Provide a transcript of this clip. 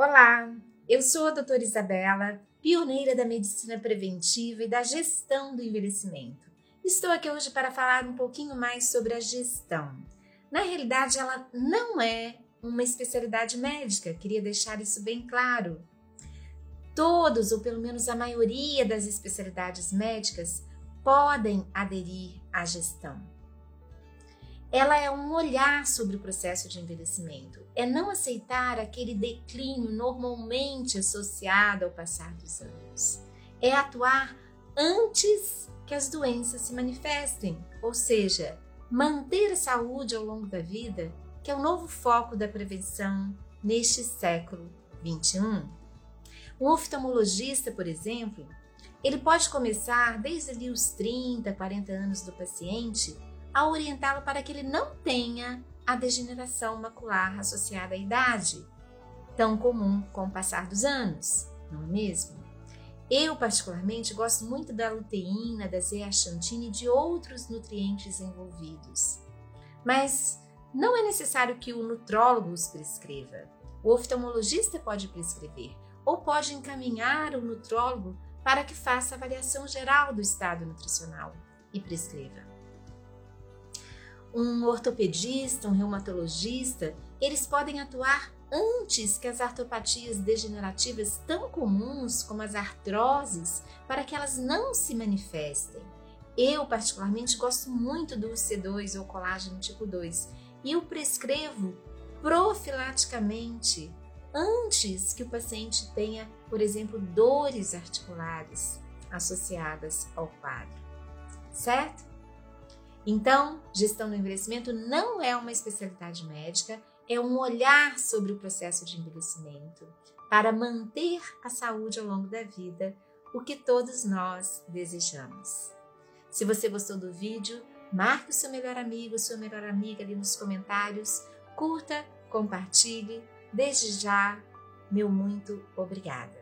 Olá, eu sou a doutora Isabela, pioneira da medicina preventiva e da gestão do envelhecimento. Estou aqui hoje para falar um pouquinho mais sobre a gestão. Na realidade, ela não é uma especialidade médica, queria deixar isso bem claro. Todos, ou pelo menos a maioria das especialidades médicas, podem aderir à gestão ela é um olhar sobre o processo de envelhecimento, é não aceitar aquele declínio normalmente associado ao passar dos anos, é atuar antes que as doenças se manifestem, ou seja, manter a saúde ao longo da vida, que é o novo foco da prevenção neste século 21. Um oftalmologista, por exemplo, ele pode começar desde ali os 30, 40 anos do paciente a orientá-lo para que ele não tenha a degeneração macular associada à idade, tão comum com o passar dos anos, não é mesmo? Eu, particularmente, gosto muito da luteína, da zeaxantina e de outros nutrientes envolvidos. Mas não é necessário que o nutrólogo os prescreva. O oftalmologista pode prescrever ou pode encaminhar o nutrólogo para que faça avaliação geral do estado nutricional e prescreva um ortopedista, um reumatologista, eles podem atuar antes que as artropatias degenerativas tão comuns como as artroses, para que elas não se manifestem. Eu, particularmente, gosto muito do C2 ou colágeno tipo 2 e o prescrevo profilaticamente antes que o paciente tenha, por exemplo, dores articulares associadas ao quadro, certo? Então, gestão do envelhecimento não é uma especialidade médica, é um olhar sobre o processo de envelhecimento para manter a saúde ao longo da vida, o que todos nós desejamos. Se você gostou do vídeo, marque o seu melhor amigo, sua melhor amiga ali nos comentários, curta, compartilhe. Desde já, meu muito obrigada.